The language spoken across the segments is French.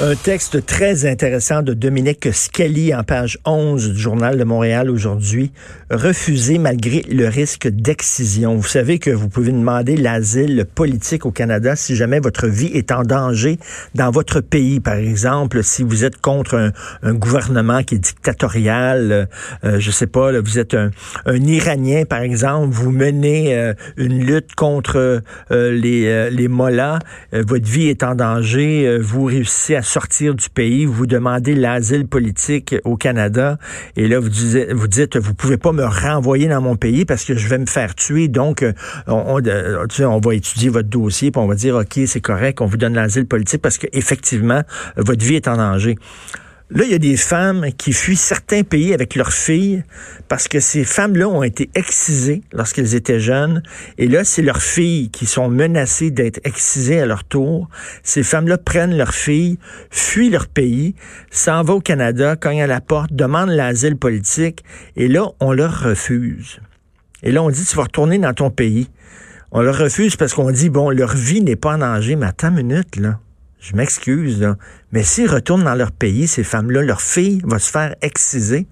Un texte très intéressant de Dominique Scali en page 11 du Journal de Montréal aujourd'hui. Refusé malgré le risque d'excision. Vous savez que vous pouvez demander l'asile politique au Canada si jamais votre vie est en danger dans votre pays. Par exemple, si vous êtes contre un, gouvernement qui est dictatorial, euh, je sais pas, vous êtes un, Iranien, par exemple, vous menez euh, une lutte contre euh, les, euh, les mollahs, votre vie est en danger, vous réussissez à sortir du pays, vous demandez l'asile politique au Canada, et là, vous, dites, vous dites, vous pouvez pas me renvoyer dans mon pays parce que je vais me faire tuer, donc euh, on, euh, on, va étudier votre dossier, puis on va dire, OK, c'est correct, on vous donne l'asile politique parce qu'effectivement, votre vie est en danger. Là, il y a des femmes qui fuient certains pays avec leurs filles parce que ces femmes-là ont été excisées lorsqu'elles étaient jeunes. Et là, c'est leurs filles qui sont menacées d'être excisées à leur tour. Ces femmes-là prennent leurs filles, fuient leur pays, s'en vont au Canada, cognent à la porte, demandent l'asile politique. Et là, on leur refuse. Et là, on dit, tu vas retourner dans ton pays. On leur refuse parce qu'on dit, bon, leur vie n'est pas en danger. Mais attends une minute, là. Je m'excuse. Mais s'ils retournent dans leur pays, ces femmes-là, leur fille va se faire exciser.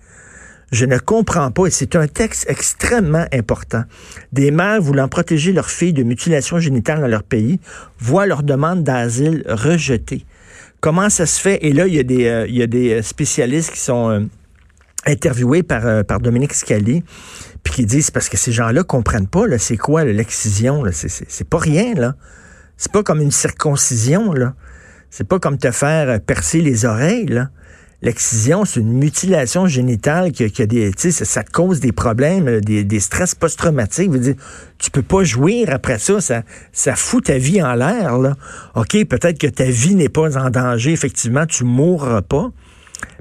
Je ne comprends pas, et c'est un texte extrêmement important. Des mères voulant protéger leurs filles de mutilation génitale dans leur pays voient leur demande d'asile rejetée. Comment ça se fait? Et là, il y a des, euh, des spécialistes qui sont euh, interviewés par, euh, par Dominique Scali, puis qui disent, parce que ces gens-là comprennent pas, c'est quoi l'excision, c'est pas rien, là. C'est pas comme une circoncision, là. C'est pas comme te faire percer les oreilles. L'excision, c'est une mutilation génitale qui, a des, ça, ça cause des problèmes, euh, des, stress post-traumatiques. Tu peux pas jouir après ça, ça, ça fout ta vie en l'air. Là. OK, peut-être que ta vie n'est pas en danger, effectivement, tu mourras pas,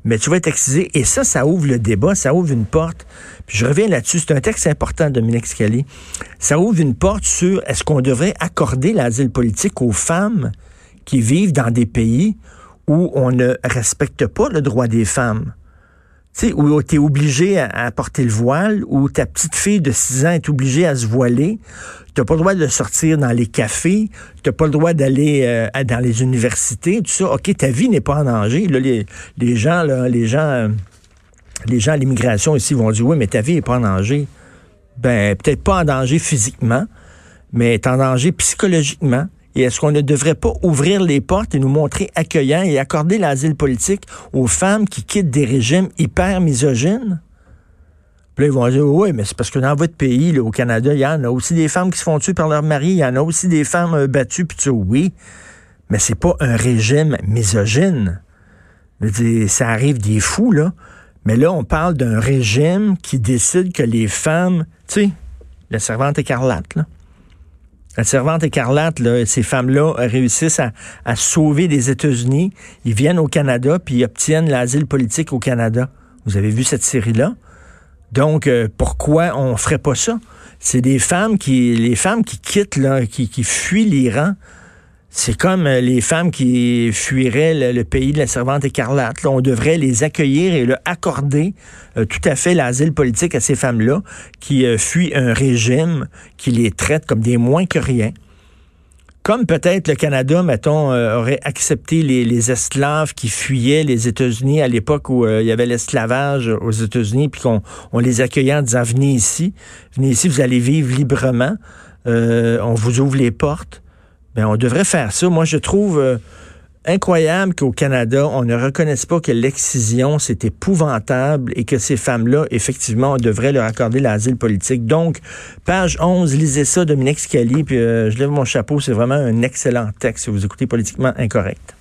mais tu vas être excisé. Et ça, ça ouvre le débat, ça ouvre une porte. Puis je reviens là-dessus, c'est un texte important, Dominique Scali. Ça ouvre une porte sur est-ce qu'on devrait accorder l'asile politique aux femmes qui vivent dans des pays où on ne respecte pas le droit des femmes. Tu sais, où tu es obligé à, porter le voile, où ta petite fille de 6 ans est obligée à se voiler. Tu pas le droit de sortir dans les cafés. Tu pas le droit d'aller euh, dans les universités. Tout ça. OK, ta vie n'est pas en danger. Là, les, les gens, là, les gens, euh, les gens à l'immigration ici vont dire, oui, mais ta vie n'est pas en danger. Ben, peut-être pas en danger physiquement, mais est en danger psychologiquement. Et est-ce qu'on ne devrait pas ouvrir les portes et nous montrer accueillants et accorder l'asile politique aux femmes qui quittent des régimes hyper misogynes? Puis là, ils vont dire, oui, mais c'est parce que dans votre pays, au Canada, il y en a aussi des femmes qui se font tuer par leur mari, il y en a aussi des femmes euh, battues, puis tu oui, mais c'est pas un régime misogyne. ça arrive des fous, là. Mais là, on parle d'un régime qui décide que les femmes, tu sais, la servante écarlate, là, la servante écarlate, là, ces femmes-là réussissent à, sauver les États-Unis. Ils viennent au Canada puis obtiennent l'asile politique au Canada. Vous avez vu cette série-là? Donc, euh, pourquoi on ferait pas ça? C'est des femmes qui, les femmes qui quittent, là, qui, qui fuient l'Iran c'est comme euh, les femmes qui fuiraient le, pays de la servante écarlate. Là, on devrait les accueillir et leur accorder euh, tout à fait l'asile politique à ces femmes-là qui euh, fuient un régime qui les traite comme des moins que rien. Comme peut-être le Canada, mettons, aurait accepté les, esclaves qui fuyaient les États-Unis à l'époque où il y avait l'esclavage aux États-Unis, puis qu'on on les accueillait en disant venez ici, venez ici, vous allez vivre librement, on vous ouvre les portes. Ben, on devrait faire ça. Moi, je trouve euh, incroyable qu'au Canada, on ne reconnaisse pas que l'excision, c'est épouvantable et que ces femmes-là, effectivement, on devrait leur accorder l'asile politique. Donc, page 11, lisez ça, Dominique Scali, puis euh, je lève mon chapeau, c'est vraiment un excellent texte si vous écoutez Politiquement Incorrect.